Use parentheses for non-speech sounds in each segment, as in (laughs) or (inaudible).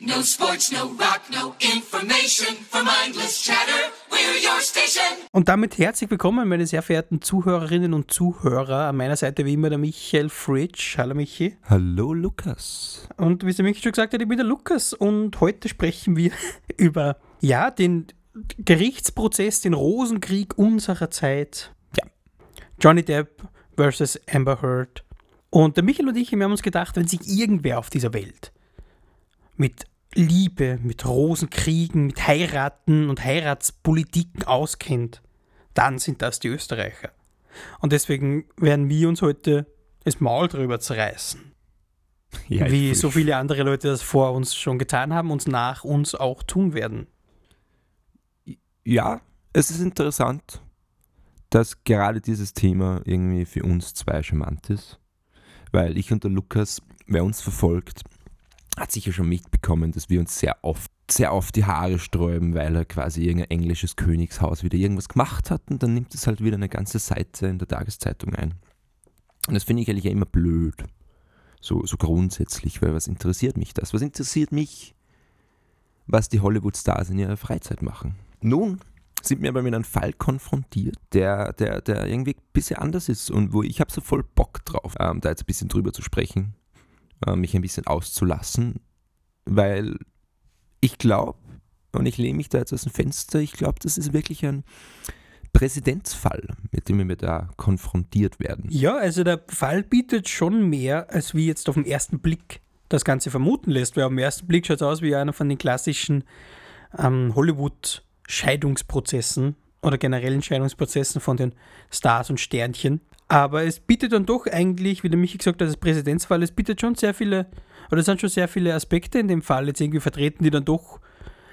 No sports, no rock, no information. For mindless chatter, we're your station. Und damit herzlich willkommen, meine sehr verehrten Zuhörerinnen und Zuhörer. An meiner Seite wie immer der Michael Fritsch. Hallo Michi. Hallo Lukas. Und wie der Michi schon gesagt hat, ich bin der Lukas und heute sprechen wir (laughs) über, ja, den Gerichtsprozess, den Rosenkrieg unserer Zeit. Ja. Johnny Depp versus Amber Heard. Und der Michael und ich, wir haben uns gedacht, wenn sich irgendwer auf dieser Welt mit Liebe, mit Rosenkriegen, mit Heiraten und Heiratspolitiken auskennt, dann sind das die Österreicher. Und deswegen werden wir uns heute das Maul drüber zerreißen. Ja, wie so viele andere Leute das vor uns schon getan haben und nach uns auch tun werden. Ja, es ist interessant, dass gerade dieses Thema irgendwie für uns zwei charmant ist. Weil ich und der Lukas, wer uns verfolgt, hat sicher schon mitbekommen, dass wir uns sehr oft sehr oft die Haare sträuben, weil er quasi irgendein englisches Königshaus wieder irgendwas gemacht hat und dann nimmt es halt wieder eine ganze Seite in der Tageszeitung ein. Und das finde ich eigentlich immer blöd. So, so grundsätzlich, weil was interessiert mich das? Was interessiert mich, was die Hollywood-Stars in ihrer Freizeit machen? Nun sind wir aber mit einem Fall konfrontiert, der, der, der irgendwie ein bisschen anders ist und wo ich habe so voll Bock drauf, ähm, da jetzt ein bisschen drüber zu sprechen mich ein bisschen auszulassen, weil ich glaube, und ich lehne mich da jetzt aus dem Fenster, ich glaube, das ist wirklich ein Präzedenzfall, mit dem wir da konfrontiert werden. Ja, also der Fall bietet schon mehr, als wie jetzt auf den ersten Blick das Ganze vermuten lässt, weil auf den ersten Blick schaut es aus wie einer von den klassischen ähm, Hollywood-Scheidungsprozessen oder generellen Scheidungsprozessen von den Stars und Sternchen. Aber es bietet dann doch eigentlich, wie der Michi gesagt hat, das Präzedenzfall, es bietet schon sehr viele, oder es sind schon sehr viele Aspekte in dem Fall jetzt irgendwie vertreten, die dann doch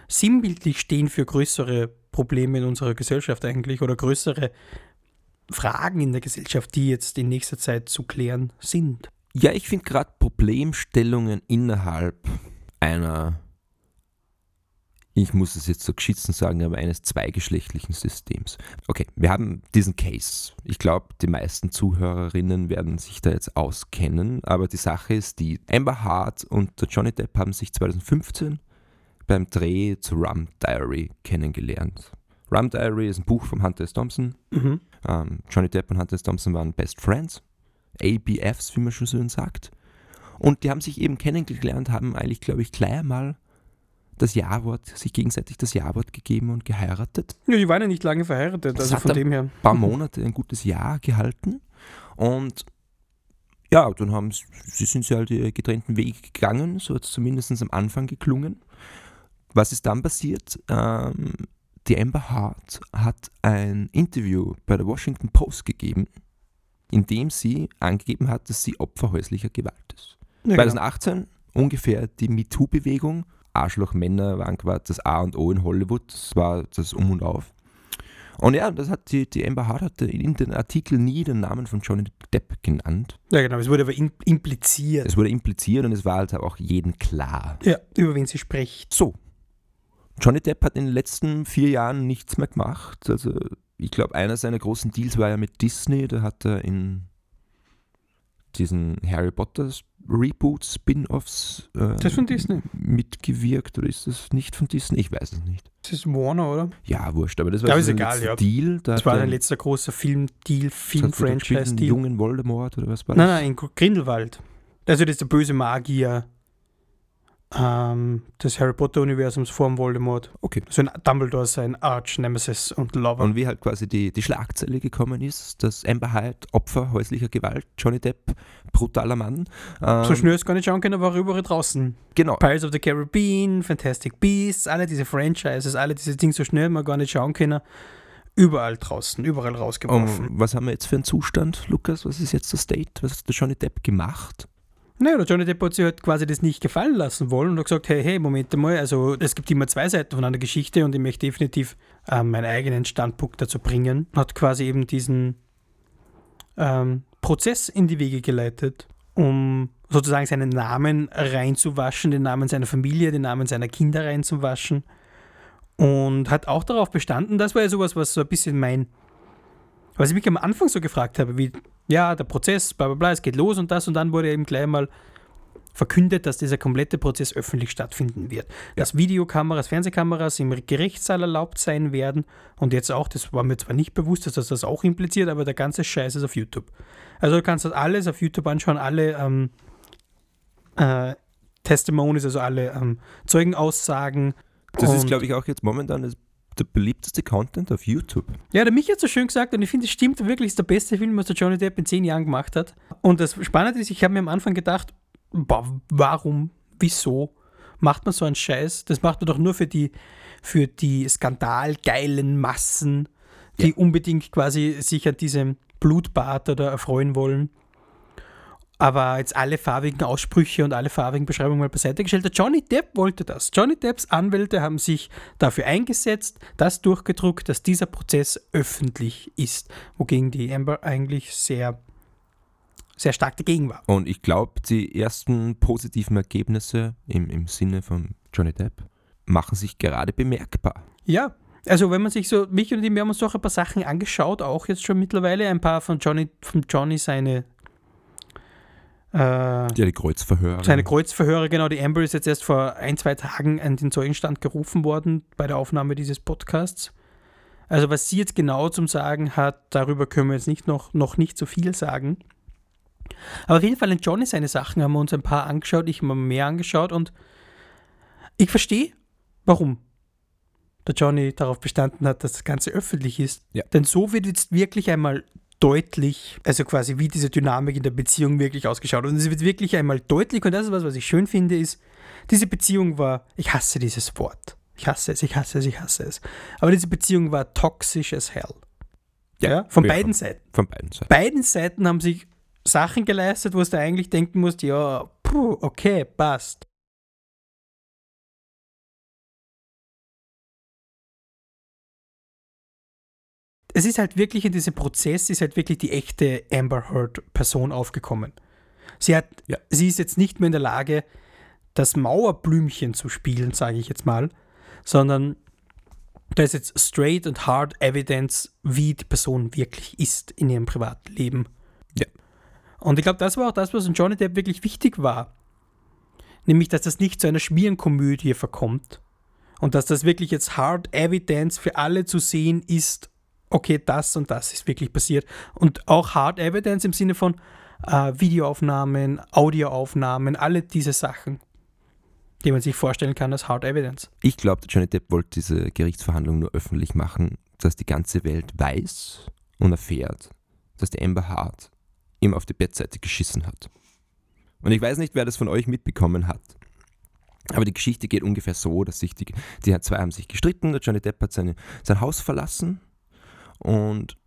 sinnbildlich stehen für größere Probleme in unserer Gesellschaft eigentlich oder größere Fragen in der Gesellschaft, die jetzt in nächster Zeit zu klären sind. Ja, ich finde gerade Problemstellungen innerhalb einer ich muss es jetzt so geschissen sagen, aber eines zweigeschlechtlichen Systems. Okay, wir haben diesen Case. Ich glaube, die meisten Zuhörerinnen werden sich da jetzt auskennen, aber die Sache ist die, Amber Hart und der Johnny Depp haben sich 2015 beim Dreh zu Rum Diary kennengelernt. Rum Diary ist ein Buch von Hunter S. Thompson. Mhm. Ähm, Johnny Depp und Hunter S. Thompson waren Best Friends. ABFs, wie man schon so sagt. Und die haben sich eben kennengelernt, haben eigentlich, glaube ich, gleich einmal das Ja-Wort, sich gegenseitig das Ja-Wort gegeben und geheiratet. Ja, die waren ja nicht lange verheiratet, also von dem her. Ein paar Monate ein gutes Jahr gehalten und ja, dann haben sie, sind sie halt die getrennten Wege gegangen, so hat es zumindest am Anfang geklungen. Was ist dann passiert? Ähm, die Amber Hart hat ein Interview bei der Washington Post gegeben, in dem sie angegeben hat, dass sie Opfer häuslicher Gewalt ist. Ja, 2018 genau. ungefähr die MeToo-Bewegung Arschlochmänner waren quasi das A und O in Hollywood. Das war das Um und Auf. Und ja, das hat die, die Amber Hart hatte in den Artikel nie den Namen von Johnny Depp genannt. Ja, genau, es wurde aber impliziert. Es wurde impliziert und es war halt auch jedem klar. Ja, über wen sie spricht. So. Johnny Depp hat in den letzten vier Jahren nichts mehr gemacht. Also, ich glaube, einer seiner großen Deals war ja mit Disney. Da hat er in diesen Harry Potter Reboots, Spin-offs äh, das von Disney mitgewirkt oder ist das nicht von Disney? Ich weiß es nicht. Das ist Warner, oder? Ja, wurscht, aber das war ist egal, ja. Deal. Da das war ein letzter großer Film-Deal, Film-Franchise-Deal. jungen Voldemort oder was war das? Nein, nein, in Grindelwald. Also das ist der böse Magier ähm, des Harry Potter-Universums vor dem Voldemort. Okay. So ein Dumbledore, sein Arch-Nemesis und Lover. Und wie halt quasi die, die Schlagzeile gekommen ist, dass Amber Hyde, Opfer häuslicher Gewalt, Johnny Depp, brutaler Mann. Ähm, so schnell ist gar nicht schauen können, war überall draußen. Genau. Pirates of the Caribbean, Fantastic Beasts, alle diese Franchises, alle diese Dinge so schnell man gar nicht schauen können. Überall draußen, überall rausgeworfen. Um, was haben wir jetzt für einen Zustand, Lukas? Was ist jetzt der State? Was hat der Johnny Depp gemacht? Naja, der Johnny Depp hat sich halt quasi das nicht gefallen lassen wollen und hat gesagt, hey, hey, Moment mal, also es gibt immer zwei Seiten von einer Geschichte und ich möchte definitiv ähm, meinen eigenen Standpunkt dazu bringen. Hat quasi eben diesen ähm, Prozess in die Wege geleitet, um sozusagen seinen Namen reinzuwaschen, den Namen seiner Familie, den Namen seiner Kinder reinzuwaschen. Und hat auch darauf bestanden, das war ja sowas, was so ein bisschen mein, was ich mich am Anfang so gefragt habe, wie ja, der Prozess, bla bla bla, es geht los und das und dann wurde eben gleich mal verkündet, dass dieser komplette Prozess öffentlich stattfinden wird. Dass Videokameras, Fernsehkameras im Gerichtssaal erlaubt sein werden und jetzt auch, das war mir zwar nicht bewusst, dass das das auch impliziert, aber der ganze Scheiß ist auf YouTube. Also du kannst das alles auf YouTube anschauen, alle ähm, äh, Testimonies, also alle ähm, Zeugenaussagen. Das ist, glaube ich, auch jetzt momentan das, der beliebteste Content auf YouTube. Ja, der Michi hat so schön gesagt und ich finde, es stimmt wirklich, ist der beste Film, was der Johnny Depp in zehn Jahren gemacht hat. Und das Spannende ist, ich habe mir am Anfang gedacht, boah, warum, wieso macht man so einen Scheiß? Das macht man doch nur für die, für die skandalgeilen Massen, die Ja. unbedingt quasi sich an diesem Blutbad oder erfreuen wollen. Aber jetzt alle farbigen Aussprüche und alle farbigen Beschreibungen mal beiseite gestellt. Der Johnny Depp wollte das. Johnny Depps Anwälte haben sich dafür eingesetzt, das durchgedruckt, dass dieser Prozess öffentlich ist, wogegen die Amber eigentlich sehr, sehr stark dagegen war. Und ich glaube, die ersten positiven Ergebnisse im, im Sinne von Johnny Depp machen sich gerade bemerkbar. Ja, also wenn man sich so, mich und ihm, wir haben uns doch ein paar Sachen angeschaut, auch jetzt schon mittlerweile, ein paar von Johnny, von Johnny seine, äh, Ja, die Kreuzverhöre. seine Kreuzverhöre, genau, die Amber ist jetzt erst vor ein, zwei Tagen an den Zeugenstand gerufen worden bei der Aufnahme dieses Podcasts. Also was sie jetzt genau zum Sagen hat, darüber können wir jetzt nicht noch, noch nicht so viel sagen. Aber auf jeden Fall in Johnny seine Sachen haben wir uns ein paar angeschaut, ich habe mir mehr angeschaut und ich verstehe, warum der Johnny darauf bestanden hat, dass das Ganze öffentlich ist. Ja. Denn so wird jetzt wirklich einmal deutlich, also quasi wie diese Dynamik in der Beziehung wirklich ausgeschaut. Und es wird wirklich einmal deutlich, und das ist was, was ich schön finde, ist, diese Beziehung war, ich hasse dieses Wort. Ich hasse es, ich hasse es, ich hasse es. Aber diese Beziehung war toxisch as hell. Ja, von ja, beiden Seiten. Von beiden Seiten. Beiden Seiten haben sich Sachen geleistet, wo es da eigentlich denken musst, ja, puh, okay, passt. Es ist halt wirklich in diesem Prozess, ist halt wirklich die echte Amber Heard-Person aufgekommen. Sie, hat, Ja. sie ist jetzt nicht mehr in der Lage, das Mauerblümchen zu spielen, sage ich jetzt mal, sondern da ist jetzt straight und hard evidence, wie die Person wirklich ist in ihrem Privatleben. Ja. Und ich glaube, das war auch das, was in Johnny Depp wirklich wichtig war. Nämlich, dass das nicht zu einer Schmierenkomödie verkommt. Und dass das wirklich jetzt hard evidence für alle zu sehen ist, okay, das und das ist wirklich passiert. Und auch hard evidence im Sinne von äh, Videoaufnahmen, Audioaufnahmen, alle diese Sachen, die man sich vorstellen kann als hard evidence. Ich glaube, Johnny Depp wollte diese Gerichtsverhandlung nur öffentlich machen, dass die ganze Welt weiß und erfährt, dass der Amber Hart ihm auf die Bettseite geschissen hat. Und ich weiß nicht, wer das von euch mitbekommen hat. Aber die Geschichte geht ungefähr so, dass sich die, die zwei haben sich gestritten, der Johnny Depp hat seine, sein Haus verlassen und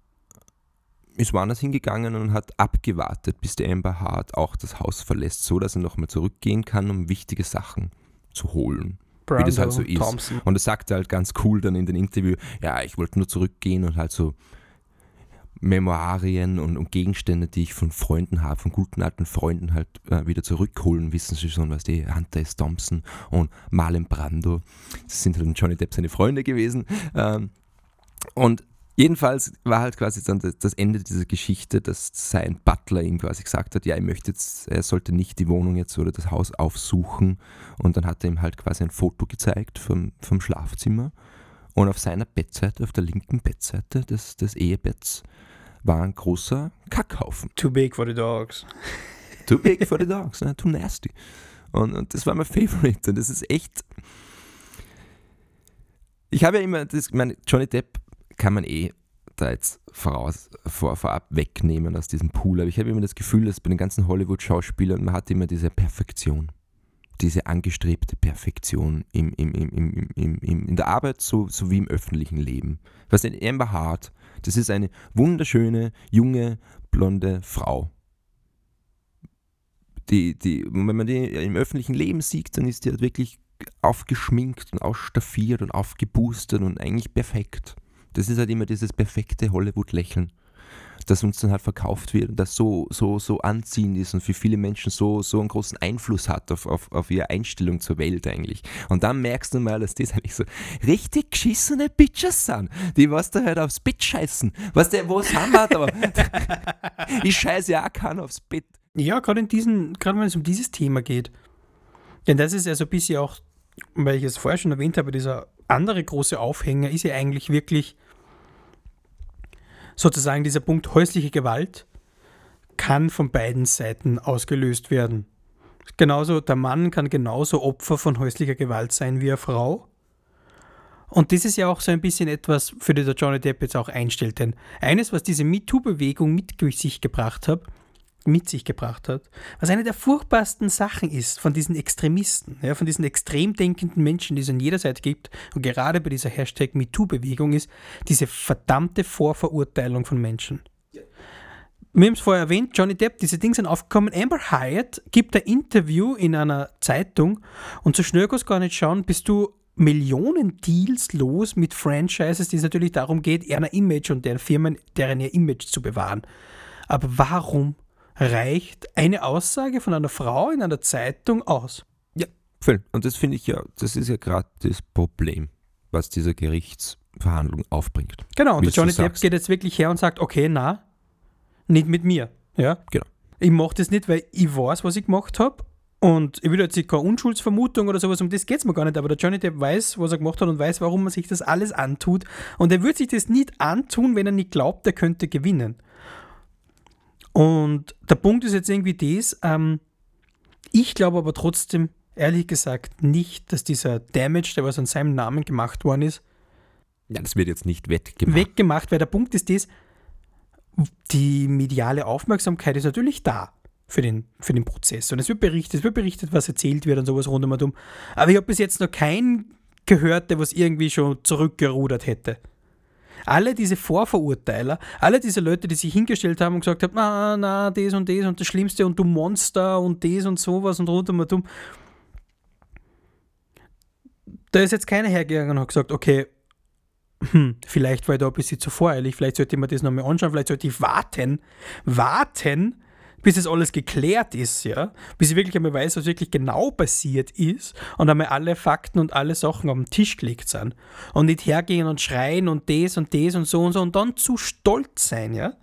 ist woanders hingegangen und hat abgewartet, bis der Amber Hart auch das Haus verlässt, so dass er nochmal zurückgehen kann, um wichtige Sachen zu holen. Wie das halt so ist. Thompson. Und er sagte halt ganz cool dann in dem Interview, ja, ich wollte nur zurückgehen und halt so Memoirien und, und Gegenstände, die ich von Freunden habe, von guten alten Freunden halt äh, wieder zurückholen, wissen Sie schon, was die Hunter S. Thompson und Marlon Brando, das sind halt Johnny Depp seine Freunde gewesen. Ähm, und jedenfalls war halt quasi dann das, Ende dieser Geschichte, dass sein Butler ihm quasi gesagt hat, ja, er möchte jetzt, er sollte nicht die Wohnung jetzt oder das Haus aufsuchen. Und dann hat er ihm halt quasi ein Foto gezeigt vom, vom Schlafzimmer. Und auf seiner Bettseite, auf der linken Bettseite des, des Ehebetts, war ein großer Kackhaufen. Too big for the dogs. (laughs) Too big for the dogs, ne? too nasty. Und, und das war mein (laughs) Favorite. Und das ist echt. Ich habe ja immer, das, ich meine, Johnny Depp kann man eh da jetzt voraus, vor, vorab wegnehmen aus diesem Pool. Aber ich habe immer das Gefühl, dass bei den ganzen Hollywood-Schauspielern, man hat immer diese Perfektion. Diese angestrebte Perfektion im, im, im, im, im, im, in der Arbeit so, sowie im öffentlichen Leben. Was denn Amber Hart, das ist eine wunderschöne, junge, blonde Frau. Die, die, wenn man die im öffentlichen Leben sieht, dann ist die halt wirklich aufgeschminkt und ausstaffiert und aufgeboostert und eigentlich perfekt. Das ist halt immer dieses perfekte Hollywood-Lächeln, das uns dann halt verkauft wird und das so, so, so anziehend ist und für viele Menschen so, so einen großen Einfluss hat auf, auf, auf ihre Einstellung zur Welt eigentlich. Und dann merkst du mal, dass das eigentlich so richtig geschissene Bitches sind, die was da halt aufs Bett scheißen. Was der, wo es haben hat, aber ich scheiße ja auch keinen aufs Bett. Ja, gerade in diesen, gerade wenn es um dieses Thema geht. Denn das ist ja so ein bisschen auch, weil ich es vorher schon erwähnt habe, dieser andere große Aufhänger ist ja eigentlich wirklich sozusagen dieser Punkt häusliche Gewalt kann von beiden Seiten ausgelöst werden. Genauso, der Mann kann genauso Opfer von häuslicher Gewalt sein wie eine Frau. Und das ist ja auch so ein bisschen etwas, für das der Johnny Depp jetzt auch einstellt. Denn eines, was diese MeToo-Bewegung mit sich gebracht hat, mit sich gebracht hat, was eine der furchtbarsten Sachen ist von diesen Extremisten, ja, von diesen extrem denkenden Menschen, die es an jeder Seite gibt, und gerade bei dieser Hashtag MeToo-Bewegung ist, diese verdammte Vorverurteilung von Menschen. Wir haben es vorher erwähnt, Johnny Depp, diese Dinge sind aufgekommen. Amber Hyatt gibt ein Interview in einer Zeitung und so schnell kannst du gar nicht schauen, bis du Millionen Deals los mit Franchises, die es natürlich darum geht, ihr Image und deren Firmen, deren ihr Image zu bewahren. Aber warum reicht eine Aussage von einer Frau in einer Zeitung aus? Ja, voll. Und das finde ich ja, das ist ja gerade das Problem, was diese Gerichtsverhandlung aufbringt. Genau, und Johnny Depp geht jetzt wirklich her und sagt, okay, na, nicht mit mir. Ja, genau. Ich mache das nicht, weil ich weiß, was ich gemacht habe und ich will jetzt keine Unschuldsvermutung oder sowas, um das geht es mir gar nicht, aber der Johnny Depp weiß, was er gemacht hat und weiß, warum man sich das alles antut. Und er würde sich das nicht antun, wenn er nicht glaubt, er könnte gewinnen. Und der Punkt ist jetzt irgendwie das, ähm, ich glaube aber trotzdem, ehrlich gesagt, nicht, dass dieser Damage, der was an seinem Namen gemacht worden ist, ja, das wird jetzt nicht weggemacht. Weggemacht, weil der Punkt ist das, die mediale Aufmerksamkeit ist natürlich da für den, für den Prozess. Und es wird berichtet, es wird berichtet, was erzählt wird und sowas rund um. Aber ich habe bis jetzt noch keinen gehört, der was irgendwie schon zurückgerudert hätte. Alle diese Vorverurteiler, alle diese Leute, die sich hingestellt haben und gesagt haben, na, na, das und das und das Schlimmste und du Monster und das und sowas und rund um dumm. Da ist jetzt keiner hergegangen und hat gesagt, okay, hm, vielleicht war ich da ein bisschen zu voreilig, vielleicht sollte ich mir das nochmal anschauen, vielleicht sollte ich warten, warten, bis es alles geklärt ist, ja, bis ich wirklich einmal weiß, was wirklich genau passiert ist und einmal alle Fakten und alle Sachen auf den Tisch gelegt sind und nicht hergehen und schreien und das und das und so und so und dann zu stolz sein, ja.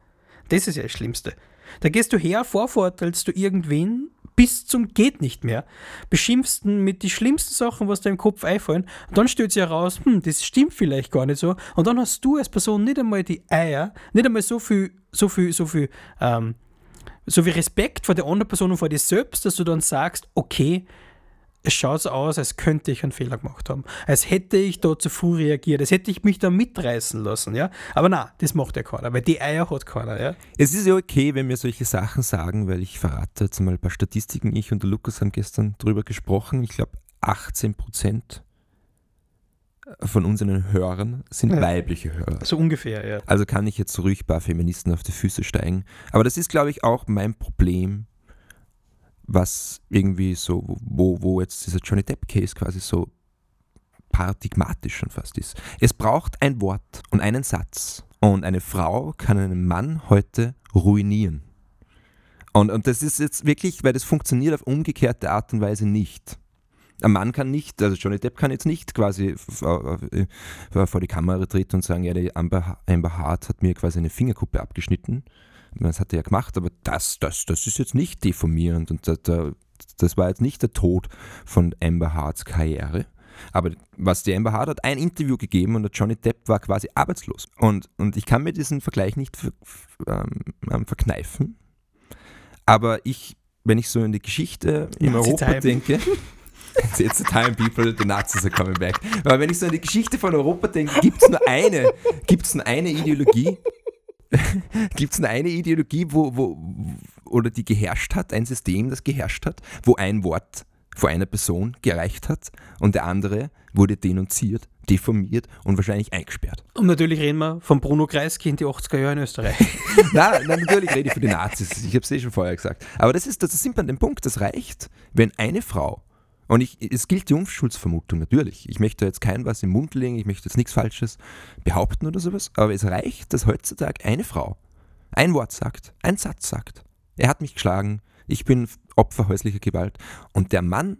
Das ist ja das Schlimmste. Da gehst du her, vorvorteilst du irgendwen bis zum geht nicht mehr, beschimpfst ihn mit den schlimmsten Sachen, was dir im Kopf einfallen, und dann stellt sich heraus, hm, das stimmt vielleicht gar nicht so, und dann hast du als Person nicht einmal die Eier, nicht einmal so viel, so viel, so viel ähm, so viel Respekt vor der anderen Person und vor dir selbst, dass du dann sagst, okay, es schaut so aus, als könnte ich einen Fehler gemacht haben. Als hätte ich da zu früh reagiert, als hätte ich mich da mitreißen lassen, ja. Aber na, das macht ja keiner, weil die Eier hat keiner, ja. Es ist ja okay, wenn wir solche Sachen sagen, weil ich verrate jetzt mal ein paar Statistiken. Ich und der Lukas haben gestern drüber gesprochen. Ich glaube, 18 Prozent von unseren Hörern sind ja. weibliche Hörer. So ungefähr, ja. Also kann ich jetzt ruhig paar Feministen auf die Füße steigen. Aber das ist, glaube ich, auch mein Problem, was irgendwie so, wo, wo jetzt dieser Johnny Depp-Case quasi so paradigmatisch schon fast ist. Es braucht ein Wort und einen Satz. Und eine Frau kann einen Mann heute ruinieren. Und, und das ist jetzt wirklich, weil das funktioniert auf umgekehrte Art und Weise nicht. Ein Mann kann nicht, also Johnny Depp kann jetzt nicht quasi vor die Kamera treten und sagen, ja, die Amber, Amber Hart hat mir quasi eine Fingerkuppe abgeschnitten. Das hat er ja gemacht, aber das, das, das ist jetzt nicht deformierend und das, das war jetzt nicht der Tod von Amber Harts Karriere. Aber was die Amber Hart hat, ein Interview gegeben und der Johnny Depp war quasi arbeitslos. Und, und ich kann mir diesen Vergleich nicht ähm, verkneifen. Aber ich, wenn ich so in die Geschichte in Europa denke, (laughs) It's the time, people, the Nazis are coming back. Weil wenn ich so an die Geschichte von Europa denke, gibt es nur eine, gibt's nur eine Ideologie, (laughs) gibt es nur eine Ideologie, wo, wo, oder die geherrscht hat, ein System, das geherrscht hat, wo ein Wort vor einer Person gereicht hat und der andere wurde denunziert, deformiert und wahrscheinlich eingesperrt. Und natürlich reden wir von Bruno Kreisky in die 80er Jahre in Österreich. (laughs) nein, nein, natürlich rede ich von den Nazis. Ich habe es eh schon vorher gesagt. Aber das ist, das ist an dem Punkt, das reicht, wenn eine Frau und ich, es gilt die Unschuldsvermutung natürlich. Ich möchte jetzt kein was im Mund legen, ich möchte jetzt nichts Falsches behaupten oder sowas, aber es reicht, dass heutzutage eine Frau ein Wort sagt, ein Satz sagt. Er hat mich geschlagen, ich bin Opfer häuslicher Gewalt. Und der Mann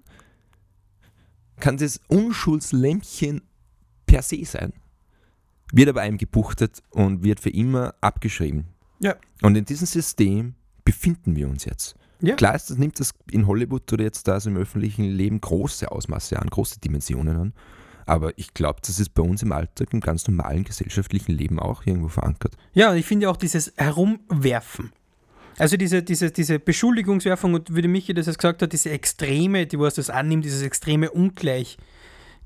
kann das Unschuldslämmchen per se sein, wird aber einem gebuchtet und wird für immer abgeschrieben. Ja. Und in diesem System befinden wir uns jetzt. Ja. Klar ist, das nimmt das in Hollywood oder jetzt da so im öffentlichen Leben große Ausmaße an, große Dimensionen an. Aber ich glaube, das ist bei uns im Alltag, im ganz normalen gesellschaftlichen Leben auch irgendwo verankert. Ja, und ich finde auch dieses Herumwerfen. Also diese, diese, diese Beschuldigungswerfung und wie der Michi das jetzt gesagt hat, diese Extreme, die was das annimmt, dieses extreme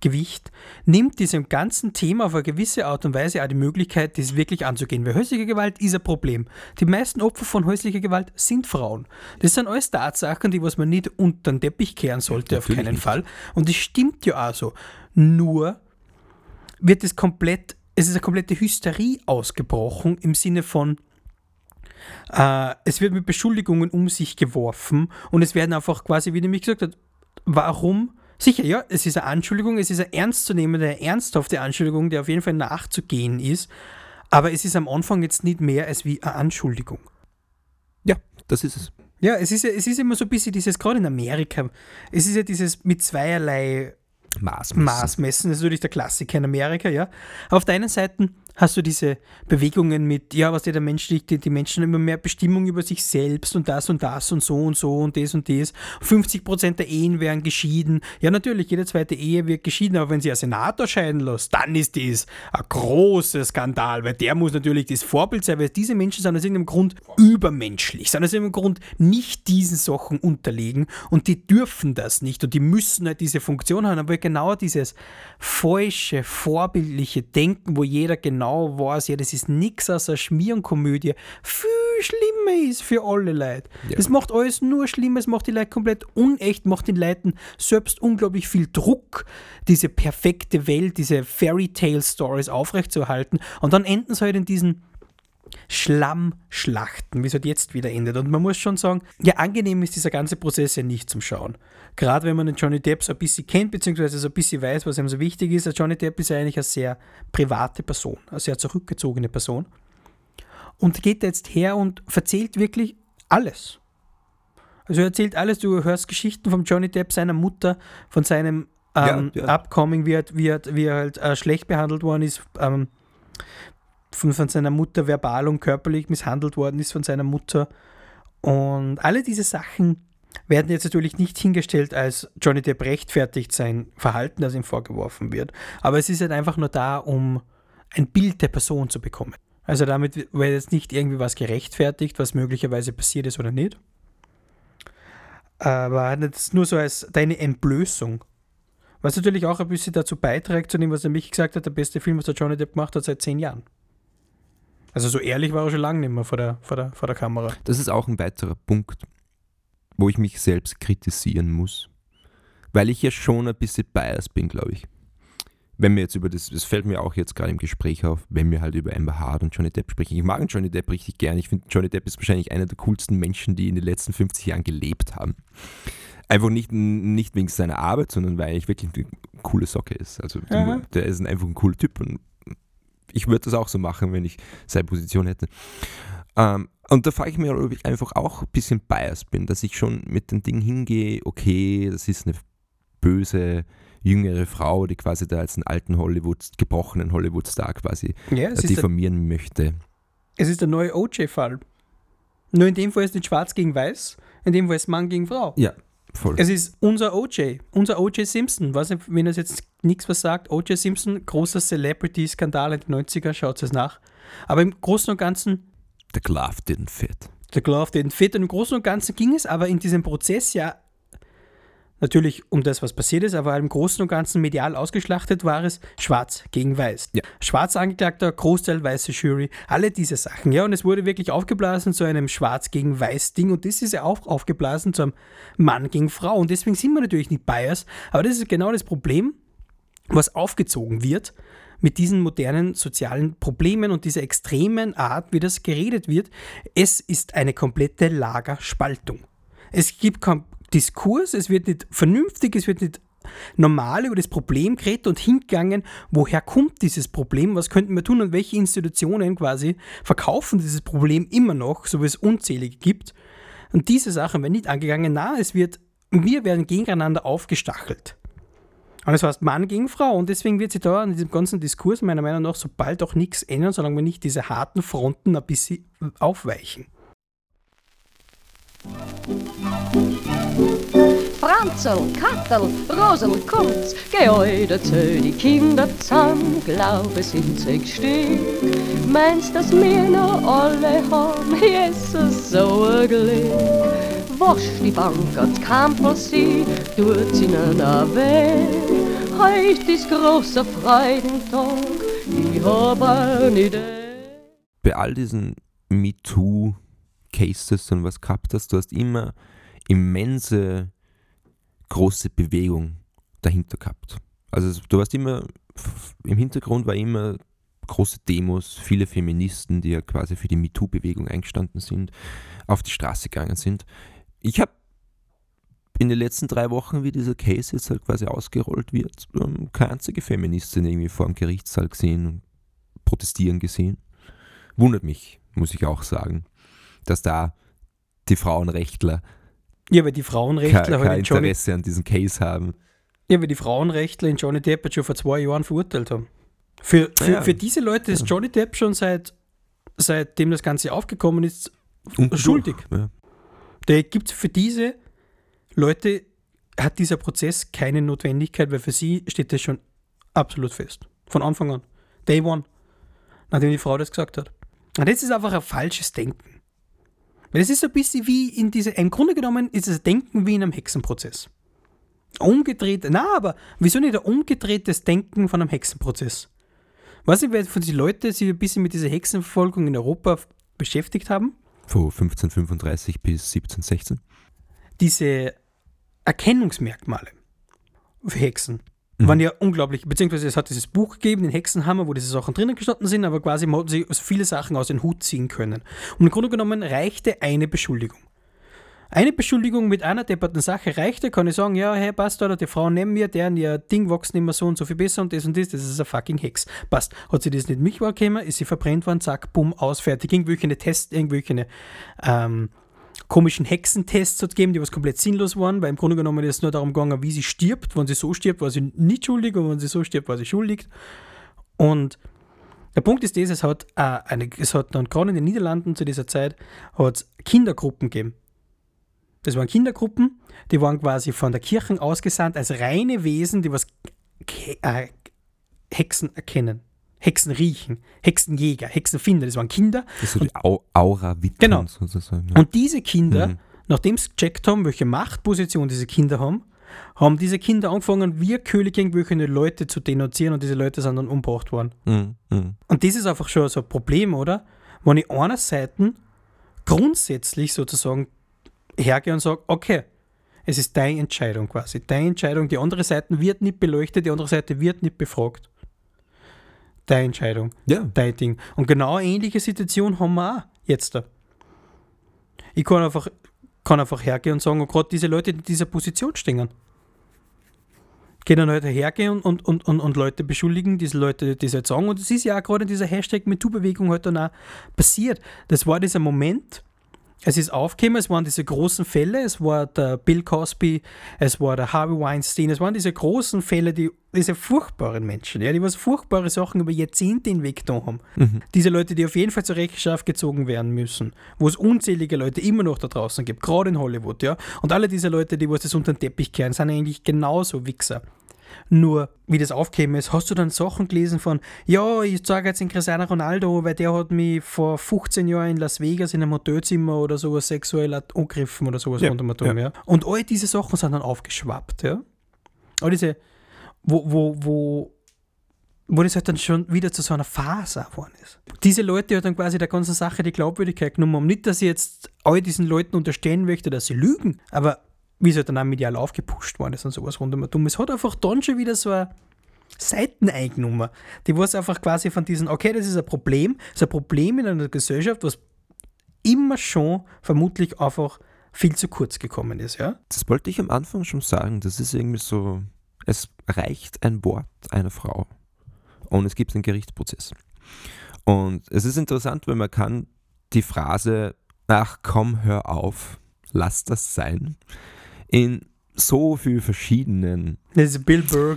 Ungleichgewicht, nimmt diesem ganzen Thema auf eine gewisse Art und Weise auch die Möglichkeit, das wirklich anzugehen. Weil häusliche Gewalt ist ein Problem. Die meisten Opfer von häuslicher Gewalt sind Frauen. Das sind alles Tatsachen, die was man nicht unter den Teppich kehren sollte, auf Natürlich keinen nicht. Fall. Und das stimmt ja auch so. Nur wird es komplett, es ist eine komplette Hysterie ausgebrochen im Sinne von, äh, es wird mit Beschuldigungen um sich geworfen und es werden einfach quasi, wie du mich gesagt hast, warum? Sicher, ja, es ist eine Anschuldigung, es ist eine ernstzunehmende, ernsthafte Anschuldigung, die auf jeden Fall nachzugehen ist, aber es ist am Anfang jetzt nicht mehr als wie eine Anschuldigung. Ja, das ist es. Ja, es ist, ja, es ist immer so ein bisschen dieses, gerade in Amerika, es ist ja dieses mit zweierlei Maßmessen. Maßmessen, das ist natürlich der Klassiker in Amerika, ja. Auf der einen Seite hast du diese Bewegungen mit, ja, was der Mensch, die, die Menschen immer mehr Bestimmung über sich selbst und das und das und so und so und das und das. 50% der Ehen werden geschieden. Ja, natürlich, jede zweite Ehe wird geschieden, aber wenn sie ein Senator scheiden lässt, dann ist das ein großer Skandal, weil der muss natürlich das Vorbild sein, weil diese Menschen sind aus irgendeinem Grund übermenschlich, sind aus irgendeinem Grund nicht diesen Sachen unterlegen und die dürfen das nicht und die müssen halt diese Funktion haben, aber genau dieses falsche, vorbildliche Denken, wo jeder genau weiß, ja, das ist nichts aus einer Schmierenkomödie, viel schlimmer ist für alle Leute. Ja. Das macht alles nur schlimmer, es macht die Leute komplett unecht, macht den Leuten selbst unglaublich viel Druck, diese perfekte Welt, diese Fairy Tale Stories aufrechtzuerhalten und dann enden sie halt in diesen Schlammschlachten, wie es halt jetzt wieder endet. Und man muss schon sagen, ja, angenehm ist dieser ganze Prozess ja nicht zum Schauen. Gerade wenn man den Johnny Depp so ein bisschen kennt, beziehungsweise so ein bisschen weiß, was ihm so wichtig ist. Der Johnny Depp ist ja eigentlich eine sehr private Person, eine sehr zurückgezogene Person. Und geht jetzt her und erzählt wirklich alles. Also er erzählt alles, du hörst Geschichten von Johnny Depp, seiner Mutter, von seinem ähm, Ja, ja. Upcoming, wie er, wie er, wie er halt äh, schlecht behandelt worden ist, ähm, von seiner Mutter verbal und körperlich misshandelt worden ist von seiner Mutter. Und alle diese Sachen werden jetzt natürlich nicht hingestellt, als Johnny Depp rechtfertigt sein Verhalten, das ihm vorgeworfen wird. Aber es ist halt einfach nur da, um ein Bild der Person zu bekommen. Also damit wird jetzt nicht irgendwie was gerechtfertigt, was möglicherweise passiert ist oder nicht. Aber das ist nur so als deine Entblößung. Was natürlich auch ein bisschen dazu beiträgt, zu dem, was er mich gesagt hat, der beste Film, was der Johnny Depp gemacht hat seit zehn Jahren. Also so ehrlich war er schon lange nicht mehr vor der, vor der, vor der Kamera. Das ist auch ein weiterer Punkt, wo ich mich selbst kritisieren muss. Weil ich ja schon ein bisschen biased bin, glaube ich. Wenn wir jetzt über das, das fällt mir auch jetzt gerade im Gespräch auf, wenn wir halt über Amber Hart und Johnny Depp sprechen. Ich mag Johnny Depp richtig gern. Ich finde, Johnny Depp ist wahrscheinlich einer der coolsten Menschen, die in den letzten 50 Jahren gelebt haben. Einfach nicht, nicht wegen seiner Arbeit, sondern weil er wirklich eine coole Socke ist. Also Aha. der ist ein- einfach ein cooler Typ und ich würde das auch so machen, wenn ich seine Position hätte. Ähm, und da frage ich mich, ob ich einfach auch ein bisschen biased bin, dass ich schon mit dem Ding hingehe, okay, das ist eine böse, jüngere Frau, die quasi da als einen alten Hollywood, gebrochenen Hollywood-Star quasi Ja, äh, ist, der, diffamieren möchte. es ist der neue OJ-Fall. Nur in dem Fall ist es nicht schwarz gegen weiß, in dem Fall ist Mann gegen Frau. Ja, voll. Es ist unser OJ, unser OJ Simpson. Weiß nicht, wenn es jetzt nichts was sagt. OJ Simpson, großer Celebrity-Skandal in den 90er, schaut es nach. Aber im Großen und Ganzen, The glove didn't fit. der Glove den fit und im Großen und Ganzen ging es aber in diesem Prozess ja natürlich um das, was passiert ist, aber im Großen und Ganzen medial ausgeschlachtet war es schwarz gegen weiß. Ja. Schwarz Angeklagter, Großteil weiße Jury, alle diese Sachen. Ja, und es wurde wirklich aufgeblasen zu einem schwarz gegen weiß Ding und das ist ja auch aufgeblasen zu einem Mann gegen Frau und deswegen sind wir natürlich nicht biased, aber das ist genau das Problem, was aufgezogen wird mit diesen modernen sozialen Problemen und dieser extremen Art, wie das geredet wird. Es ist eine komplette Lagerspaltung. Es gibt keinen Diskurs, es wird nicht vernünftig, es wird nicht normal über das Problem geredet und hingegangen, woher kommt dieses Problem, was könnten wir tun und welche Institutionen quasi verkaufen dieses Problem immer noch, so wie es unzählige gibt. Und diese Sachen werden nicht angegangen, na, es wird, wir werden gegeneinander aufgestachelt. Und das heißt Mann gegen Frau. Und deswegen wird sich da in diesem ganzen Diskurs meiner Meinung nach so bald auch nichts ändern, solange wir nicht diese harten Fronten ein bisschen aufweichen. Franzl, Kattel, Rosel, eu dazu die Kinder zusammen, glaube sind sechs Stück. Meinst, dass wir noch alle haben, Jesus, so ein Glück. Wasch die Bank als Kampel sie, tut sie ihnen weh. Heut ist großer Freudentag, ich hab eine Idee. bei all diesen MeToo-Cases und was gehabt hast, du hast immer immense große Bewegung dahinter gehabt. Also du warst immer, im Hintergrund war immer große Demos, viele Feministen, die ja quasi für die MeToo-Bewegung eingestanden sind, auf die Straße gegangen sind. Ich habe in den letzten drei Wochen, wie dieser Case jetzt halt quasi ausgerollt wird, ähm, keine einzige Feministin irgendwie vor dem Gerichtssaal gesehen und protestieren gesehen wundert mich, muss ich auch sagen, dass da die Frauenrechtler Ja, weil die kein, Frauenrechtler halt kein in Johnny, Interesse an diesem Case haben. ja, weil die Frauenrechtler in Johnny Depp jetzt schon vor zwei Jahren verurteilt haben. Für, für, Ja. für diese Leute ist Johnny Depp schon seit seitdem das Ganze aufgekommen ist, Und schuldig. Ja. Da gibt für diese Leute hat dieser Prozess keine Notwendigkeit, weil für sie steht das schon absolut fest. Von Anfang an. Day one. Nachdem die Frau das gesagt hat. Und das ist einfach ein falsches Denken. Weil es ist so ein bisschen wie in diese, im Grunde genommen ist es Denken wie in einem Hexenprozess. Umgedreht, na, aber wieso nicht ein umgedrehtes Denken von einem Hexenprozess? Was ich, wer von den Leuten sich ein bisschen mit dieser Hexenverfolgung in Europa beschäftigt haben, Von 1535 bis 1716. diese Erkennungsmerkmale für Hexen Mhm. waren ja unglaublich, beziehungsweise es hat dieses Buch gegeben, den Hexenhammer, wo diese Sachen drinnen gestanden sind, aber quasi man hat sie viele Sachen aus den Hut ziehen können. Und im Grunde genommen reichte eine Beschuldigung. Eine Beschuldigung mit einer depperten Sache reichte, kann ich sagen, ja, hey, passt, oder die Frau neben mir, deren ihr Ding wächst mehr so und so viel besser und das und das, das ist eine fucking Hex. Passt. Hat sie das nicht mich wahrgekommen, ist sie verbrennt worden, zack, bumm, aus, fertig. Irgendwelche Tests, irgendwelche ähm, komischen Hexentests hat gegeben, die was komplett sinnlos waren, weil im Grunde genommen ist es nur darum gegangen, wie sie stirbt. Wenn sie so stirbt, war sie nicht schuldig und wenn sie so stirbt, war sie schuldig. Und der Punkt ist das, es hat, äh, eine, es hat dann gerade in den Niederlanden zu dieser Zeit hat's Kindergruppen gegeben. Das waren Kindergruppen, die waren quasi von der Kirche ausgesandt als reine Wesen, die was äh, Hexen erkennen, Hexen riechen, Hexenjäger, Hexenfinder. Das waren Kinder, Das ist so die Au Aura Witterns Genau. sozusagen. und diese Kinder, Mhm. nachdem sie gecheckt haben, welche Machtposition diese Kinder haben, haben diese Kinder angefangen, willkürlich irgendwelche Leute zu denunzieren und diese Leute sind dann umgebracht worden. Mhm. Mhm. Und das ist einfach schon so ein Problem, oder? Wenn ich einerseits grundsätzlich sozusagen hergehe und sage, okay, es ist deine Entscheidung quasi, deine Entscheidung, die andere Seite wird nicht beleuchtet, die andere Seite wird nicht befragt. Deine Entscheidung Ja, dein Ding. Und genau eine ähnliche Situation haben wir auch jetzt da. Ich kann einfach, kann einfach hergehen und sagen, oh gerade diese Leute, die in dieser Position stehen, können dann halt hergehen und, und, und, und, Leute beschuldigen, diese Leute, die das halt sagen. Und das ist ja auch gerade in dieser Hashtag MeToo-Bewegung halt dann auch passiert. Das war dieser Moment, es ist aufgekommen, es waren diese großen Fälle, es war der Bill Cosby, es war der Harvey Weinstein, es waren diese großen Fälle, die, diese furchtbaren Menschen, ja, die was furchtbare Sachen über Jahrzehnte hinweg da haben. Diese Leute, die auf jeden Fall zur Rechenschaft gezogen werden müssen, wo es unzählige Leute immer noch da draußen gibt, gerade in Hollywood, ja. Und alle diese Leute, die was das unter den Teppich kehren, sind eigentlich genauso Wichser. Nur, wie das aufgekommen ist, hast du dann Sachen gelesen von, ja, ich sage jetzt den Cristiano Ronaldo, weil der hat mich vor 15 Jahren in Las Vegas in einem Hotelzimmer oder sowas sexuell angegriffen oder sowas Ja, rund um und um, ja. ja. Und all diese Sachen sind dann aufgeschwappt, ja. All diese, wo, wo, wo, wo das halt dann schon wieder zu so einer Phase geworden ist. Diese Leute hat dann quasi der ganzen Sache die Glaubwürdigkeit genommen haben. Nicht, dass ich jetzt all diesen Leuten unterstellen möchte, dass sie lügen, aber wie es halt dann auch medial aufgepusht worden ist und sowas rund um und um. Es hat einfach dann schon wieder so eine Seiten die was einfach quasi von diesen, okay, das ist ein Problem, das ist ein Problem in einer Gesellschaft, was immer schon vermutlich einfach viel zu kurz gekommen ist, ja. das wollte ich am Anfang schon sagen. Das ist irgendwie so, es reicht ein Wort einer Frau und es gibt einen Gerichtsprozess. Und es ist interessant, weil man kann die Phrase, ach komm, hör auf, lass das sein, in so viel verschiedenen.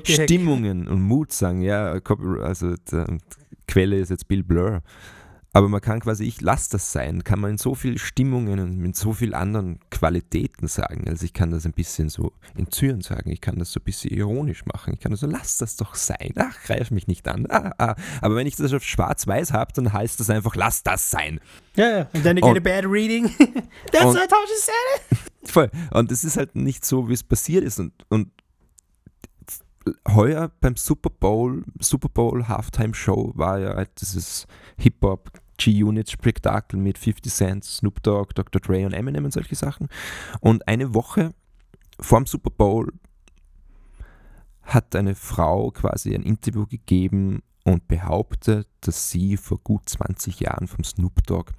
Stimmungen und Mut sagen. Ja, also Quelle ist jetzt Bill Blur. Aber man kann quasi, ich lasse das sein, kann man in so vielen Stimmungen und mit so vielen anderen Qualitäten sagen. Also ich kann das ein bisschen so entzüren sagen, ich kann das so ein bisschen ironisch machen, ich kann das so, lass das doch sein, ach, greif mich nicht an. Ah, ah. Aber wenn ich das auf schwarz-weiß habe, dann heißt das einfach, lass das sein. Ja, ja. Und dann you get a bad reading. (laughs) That's und- not how she said it. Voll. Und es ist halt nicht so, wie es passiert ist. Und, und heuer beim Super Bowl, Super Bowl Halftime Show war ja halt dieses Hip-Hop G-Unit Spektakel mit 50 Cent, Snoop Dogg, Dr. Dre und Eminem und solche Sachen. Und eine Woche vorm Super Bowl hat eine Frau quasi ein Interview gegeben und behauptet, dass sie vor gut 20 Jahren vom Snoop Dogg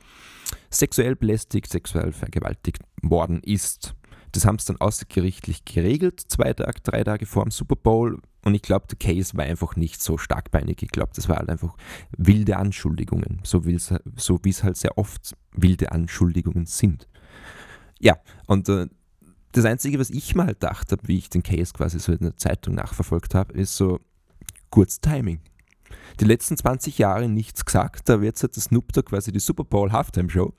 sexuell belästigt, sexuell vergewaltigt worden ist. Das haben sie dann außergerichtlich geregelt, zwei Tage, drei Tage vor dem Super Bowl. Und ich glaube, der Case war einfach nicht so starkbeinig. Ich glaube, das war halt einfach wilde Anschuldigungen, so, will's, so wie es halt sehr oft wilde Anschuldigungen sind. Ja, und äh, das Einzige, was ich mal halt gedacht habe, wie ich den Case quasi so in der Zeitung nachverfolgt habe, ist so kurz Timing. Die letzten 20 Jahre nichts gesagt, da wird jetzt der Snoop Dogg quasi die Super Bowl Halftime Show.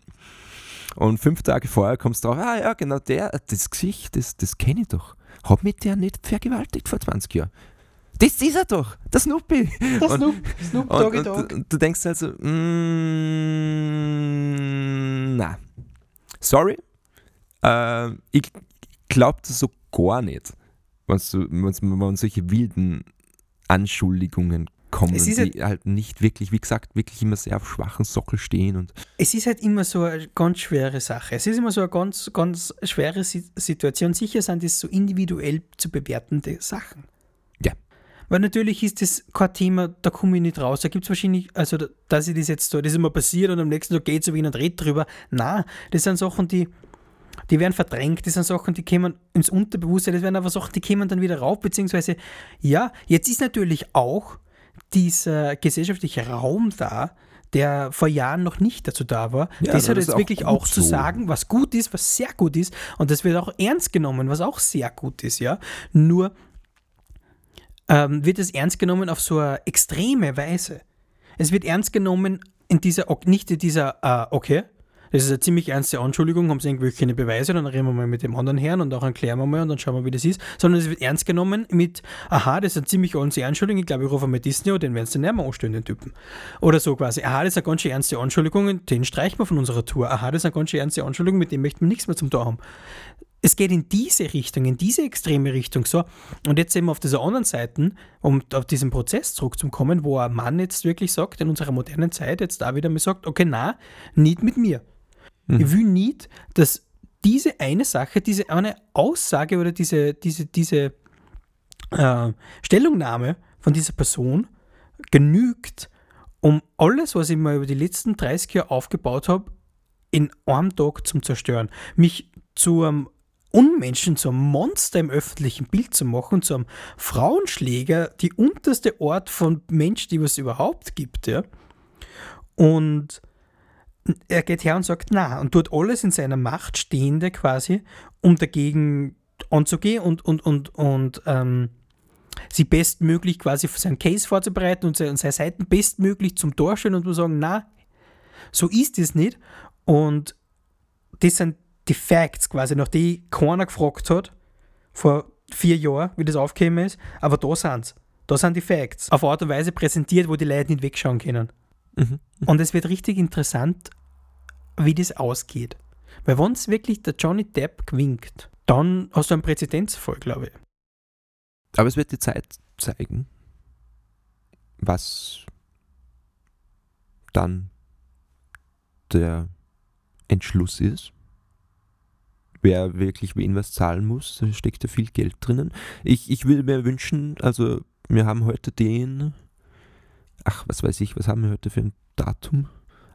Und fünf Tage vorher kommst du drauf, ah ja, genau der, das Gesicht, das, das kenne ich doch. Hab mich der nicht vergewaltigt vor 20 Jahren. Das ist er doch, der Snoopy. Das Und- Snoop, Snoop und, Doggy und, Dog. du- du denkst also, mm, na, sorry, äh, ich glaube das so gar nicht, wenn solche wilden Anschuldigungen kommen, die halt nicht wirklich, wie gesagt, wirklich immer sehr auf schwachen Sockel stehen und Es ist halt immer so eine ganz schwere Sache. Es ist immer so eine ganz, ganz schwere Si- Situation. Sicher sind das so individuell zu bewertende Sachen. Ja. Weil natürlich ist das kein Thema, da komme ich nicht raus. Da gibt es wahrscheinlich, also da- dass ich das jetzt so, das ist immer passiert und am nächsten Tag geht es wieder und redet drüber. Na, das sind Sachen, die, die werden verdrängt, das sind Sachen, die kommen ins Unterbewusstsein, das werden aber Sachen, die kommen dann wieder rauf, beziehungsweise, ja, jetzt ist natürlich auch dieser gesellschaftliche Raum da, der vor Jahren noch nicht dazu da war, Ja, das hat ist jetzt wirklich auch zu so. sagen, was gut ist, was sehr gut ist und das wird auch ernst genommen, was auch sehr gut ist, ja. Nur ähm, wird es ernst genommen auf so eine extreme Weise. Es wird ernst genommen in dieser, nicht in dieser, äh, okay, das ist eine ziemlich ernste Anschuldigung, haben sie irgendwelche Beweise, dann reden wir mal mit dem anderen Herrn und auch erklären wir mal und dann schauen wir, wie das ist, sondern es wird ernst genommen mit, aha, das ist eine ziemlich ernste Anschuldigung, ich glaube, ich rufe mal Disney und den werden sie nicht mehr anstellen, den Typen. Oder so quasi, aha, das ist eine ganz schön ernste Anschuldigung, den streichen wir von unserer Tour, aha, das ist eine ganz schön ernste Anschuldigung, mit dem möchten wir nichts mehr zum Tor haben es geht in diese Richtung, in diese extreme Richtung. So. Und jetzt eben auf dieser anderen Seite, um auf diesen Prozess zurückzukommen, wo ein Mann jetzt wirklich sagt, in unserer modernen Zeit, jetzt da wieder mal sagt, okay, na, nicht mit mir. Ich will nicht, dass diese eine Sache, diese eine Aussage oder diese, diese, diese äh, Stellungnahme von dieser Person genügt, um alles, was ich mir über die letzten 30 Jahre aufgebaut habe, in einem Tag zum Zerstören. Mich zu einem Unmenschen, zu einem Monster im öffentlichen Bild zu machen, zu einem Frauenschläger, die unterste Art von Mensch, die es überhaupt gibt. Ja? Und er geht her und sagt, na, und tut alles in seiner Macht Stehende quasi, um dagegen anzugehen und, und, und, und ähm, sie bestmöglich quasi für seinen Case vorzubereiten und seine, seine Seiten bestmöglich zum Darstellen und zu sagen, na, so ist es nicht. Und das sind die Facts quasi, nach die keiner gefragt hat, vor vier Jahren, wie das aufgekommen ist, aber da sind sie. Da sind die Facts. Auf eine Art und Weise präsentiert, wo die Leute nicht wegschauen können. Und es wird richtig interessant, wie das ausgeht. Weil wenn es wirklich der Johnny Depp gewinkt, dann hast du einen Präzedenzfall, glaube ich. Aber es wird die Zeit zeigen, was dann der Entschluss ist. Wer wirklich wen was zahlen muss, da steckt ja viel Geld drinnen. Ich, ich würde mir wünschen, also wir haben heute den, ach, was weiß ich, was haben wir heute für ein Datum?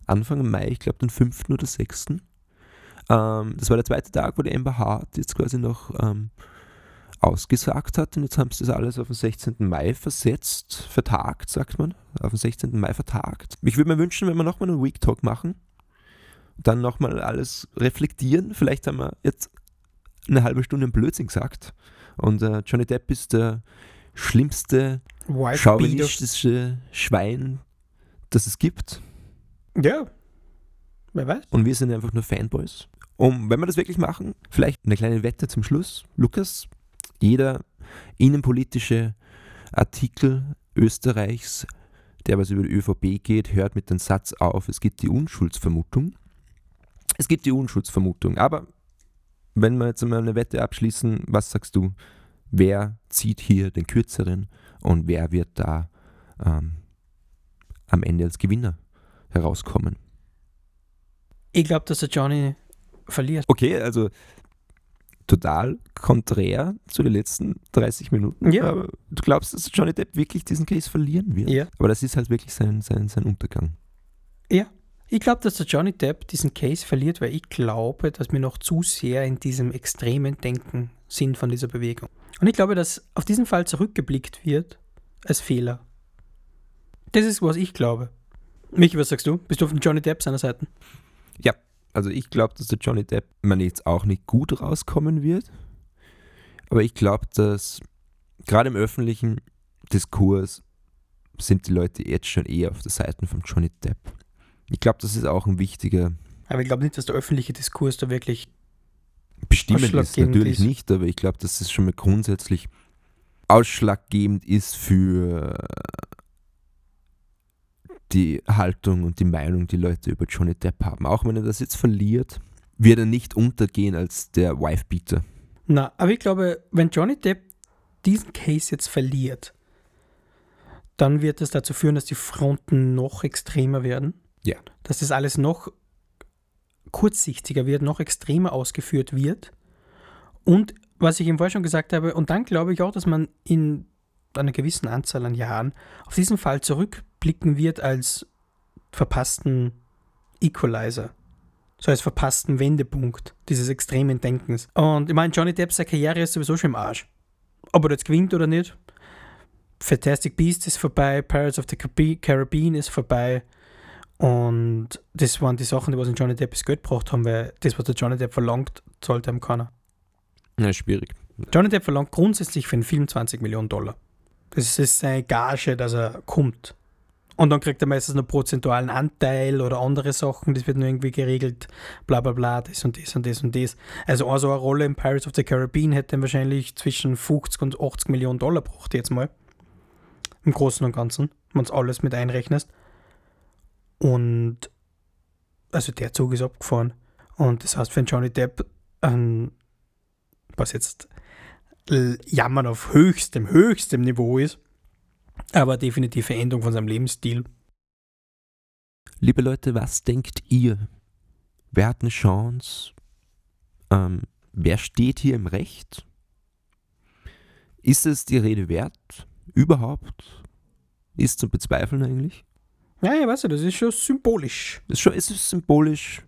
Anfang Mai, ich glaube den 5. oder 6. Ähm, das war der zweite Tag, wo die Amber Hart jetzt quasi noch ähm, ausgesagt hat und jetzt haben sie das alles auf den 16. Mai versetzt, vertagt, sagt man, auf den 16. Mai vertagt. Ich würde mir wünschen, wenn wir nochmal einen Week Talk machen, dann nochmal alles reflektieren. Vielleicht haben wir jetzt eine halbe Stunde einen Blödsinn gesagt und äh, Johnny Depp ist der schlimmste chauvinistische Schwein, das es gibt. Ja, wer weiß. Und wir sind einfach nur Fanboys. Und wenn wir das wirklich machen, vielleicht eine kleine Wette zum Schluss. Lukas, jeder innenpolitische Artikel Österreichs, der was über die ÖVP geht, hört mit dem Satz auf, es gibt die Unschuldsvermutung. Es gibt die Unschuldsvermutung. Aber wenn wir jetzt einmal eine Wette abschließen, was sagst du? Wer zieht hier den kürzeren und wer wird da ähm, am Ende als Gewinner herauskommen? Ich glaube, dass der Johnny verliert. Okay, also total konträr zu den letzten 30 Minuten. Ja. Aber du glaubst, dass Johnny Depp wirklich diesen Case verlieren wird? Ja. Aber das ist halt wirklich sein, sein, sein Untergang. Ja. Ich glaube, dass der Johnny Depp diesen Case verliert, weil ich glaube, dass wir noch zu sehr in diesem extremen Denken sind von dieser Bewegung. Und ich glaube, dass auf diesen Fall zurückgeblickt wird als Fehler. Das ist, was ich glaube. Michi, was sagst du? Bist du auf den Johnny Depp seiner Seite? Ja, also ich glaube, dass der Johnny Depp man jetzt auch nicht gut rauskommen wird. Aber ich glaube, dass gerade im öffentlichen Diskurs sind die Leute jetzt schon eher auf der Seite von Johnny Depp. Ich glaube, das ist auch ein wichtiger Aber ich glaube nicht, dass der öffentliche Diskurs da wirklich. Bestimmend ist. Natürlich ist. nicht, aber ich glaube, dass es schon mal grundsätzlich ausschlaggebend ist für die Haltung und die Meinung, die Leute über Johnny Depp haben. Auch wenn er das jetzt verliert, wird er nicht untergehen als der Wifebeater. Na, aber ich glaube, wenn Johnny Depp diesen Case jetzt verliert, dann wird es dazu führen, dass die Fronten noch extremer werden. Ja. Dass das alles noch kurzsichtiger wird, noch extremer ausgeführt wird. Und was ich im Vorher schon gesagt habe, und dann glaube ich auch, dass man in einer gewissen Anzahl an Jahren auf diesen Fall zurückblicken wird als verpassten Equalizer. So als verpassten Wendepunkt dieses extremen Denkens. Und ich meine, Johnny Depp, seine Karriere ist sowieso schon im Arsch. Ob er jetzt gewinnt oder nicht. Fantastic Beasts ist vorbei, Pirates of the Carib- Caribbean ist vorbei. Und das waren die Sachen, die was in Johnny Depp das Geld gebracht haben, weil das, was der Johnny Depp verlangt, zahlt ihm keiner. Ja, schwierig. Johnny Depp verlangt grundsätzlich für einen Film 20 Millionen Dollar. Das ist seine Gage, dass er kommt. Und dann kriegt er meistens noch prozentualen Anteil oder andere Sachen, das wird nur irgendwie geregelt, bla bla bla, das und das und das und das. Also eine so eine Rolle in Pirates of the Caribbean hätte ihm wahrscheinlich zwischen 50 und 80 Millionen Dollar braucht jetzt mal. Im Großen und Ganzen, wenn du alles mit einrechnest. Und also der Zug ist abgefahren. Und das heißt, wenn Johnny Depp ähm, was jetzt Jammern auf höchstem, höchstem Niveau ist, aber definitiv Veränderung von seinem Lebensstil. Liebe Leute, was denkt ihr? Wer hat eine Chance? Ähm, wer steht hier im Recht? Ist es die Rede wert? Überhaupt? Ist zu bezweifeln eigentlich? Ja, ja, weißt du, das ist schon symbolisch. Das ist schon, es ist symbolisch.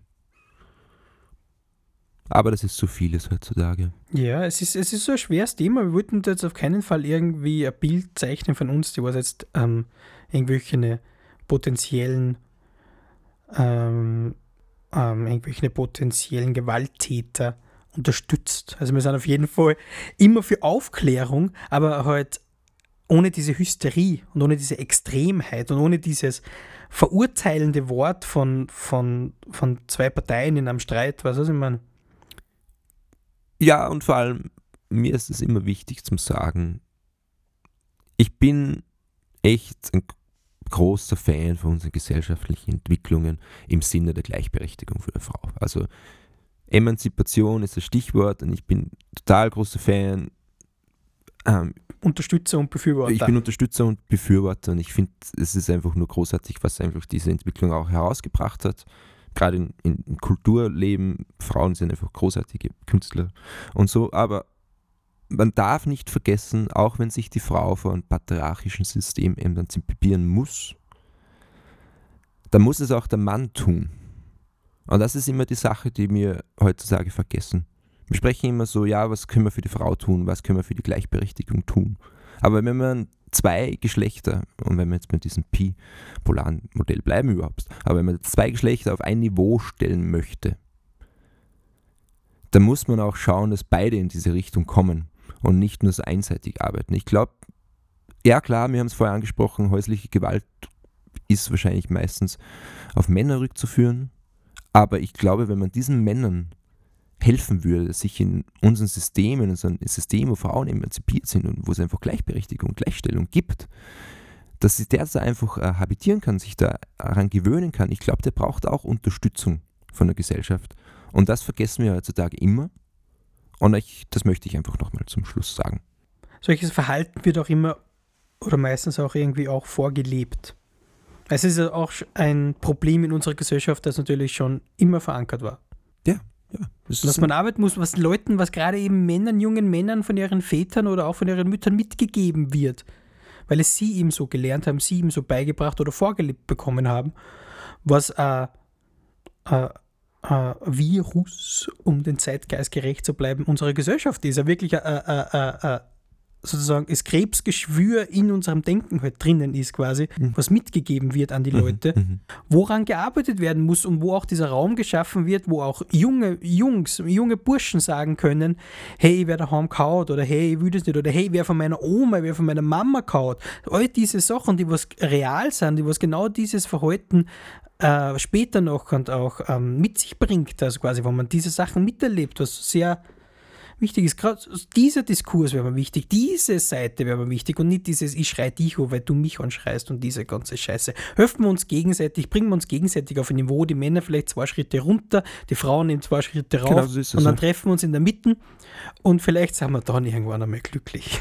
Aber das ist so vieles heutzutage. Ja, es ist, es ist so ein schweres Thema. Wir wollten jetzt auf keinen Fall irgendwie ein Bild zeichnen von uns, die was jetzt ähm, irgendwelche potenziellen ähm, ähm, irgendwelche potenziellen Gewalttäter unterstützt. Also wir sind auf jeden Fall immer für Aufklärung, aber halt ohne diese Hysterie und ohne diese Extremheit und ohne dieses verurteilende Wort von, von, von zwei Parteien in einem Streit, was weiß ich meine. Ja, und vor allem, mir ist es immer wichtig zum Sagen, ich bin echt ein großer Fan von unseren gesellschaftlichen Entwicklungen im Sinne der Gleichberechtigung für die Frau. Also Emanzipation ist das Stichwort und ich bin total großer Fan. Ähm, Unterstützer und Befürworter. ich bin Unterstützer und Befürworter und ich finde, es ist einfach nur großartig, was einfach diese Entwicklung auch herausgebracht hat. Gerade in, in, im Kulturleben, Frauen sind einfach großartige Künstler und so, aber man darf nicht vergessen, auch wenn sich die Frau vor einem patriarchischen System emanzipieren muss, dann muss es auch der Mann tun. Und das ist immer die Sache, die wir heutzutage vergessen. Wir sprechen immer so, ja, was können wir für die Frau tun, was können wir für die Gleichberechtigung tun. Aber wenn man zwei Geschlechter, und wenn wir jetzt mit diesem Pi-polaren Modell bleiben überhaupt, aber wenn man zwei Geschlechter auf ein Niveau stellen möchte, dann muss man auch schauen, dass beide in diese Richtung kommen und nicht nur so einseitig arbeiten. Ich glaube, ja klar, wir haben es vorher angesprochen, häusliche Gewalt ist wahrscheinlich meistens auf Männer rückzuführen. Aber ich glaube, wenn man diesen Männern helfen würde, sich in unseren Systemen, in unserem System, wo Frauen emanzipiert sind und wo es einfach Gleichberechtigung, Gleichstellung gibt, dass sich der da einfach äh, habitieren kann, sich daran gewöhnen kann. Ich glaube, der braucht auch Unterstützung von der Gesellschaft. Und das vergessen wir heutzutage immer. Und ich, das möchte ich einfach nochmal zum Schluss sagen. Solches Verhalten wird auch immer oder meistens auch irgendwie auch vorgelebt. Es ist ja auch ein Problem in unserer Gesellschaft, das natürlich schon immer verankert war. Ja, ja. Das Dass man arbeiten muss, was Leuten, was gerade eben Männern, jungen Männern von ihren Vätern oder auch von ihren Müttern mitgegeben wird. Weil es sie ihm so gelernt haben, sie ihm so beigebracht oder vorgelebt bekommen haben, was ein äh, äh, Virus, um den Zeitgeist gerecht zu bleiben, unserer Gesellschaft ist. Ja wirklich ein, ein, ein, ein sozusagen das Krebsgeschwür in unserem Denken halt drinnen ist quasi, Mhm. was mitgegeben wird an die Leute, woran gearbeitet werden muss und wo auch dieser Raum geschaffen wird, wo auch junge Jungs, junge Burschen sagen können, hey, wer daheim kaut oder hey, ich will das nicht oder hey, wer von meiner Oma, wer von meiner Mama kaut. All diese Sachen, die was real sind, die was genau dieses Verhalten äh, später noch und auch ähm, mit sich bringt, also quasi, wenn man diese Sachen miterlebt, was sehr wichtig ist. Gerade dieser Diskurs wäre mir wichtig, diese Seite wäre mir wichtig und nicht dieses Ich schrei dich an, weil du mich anschreist und diese ganze Scheiße. Helfen wir uns gegenseitig, bringen wir uns gegenseitig auf ein Niveau, die Männer vielleicht zwei Schritte runter, die Frauen nehmen zwei Schritte rauf Genau so und dann ja. treffen wir uns in der Mitte und vielleicht sind wir dann irgendwann einmal glücklich.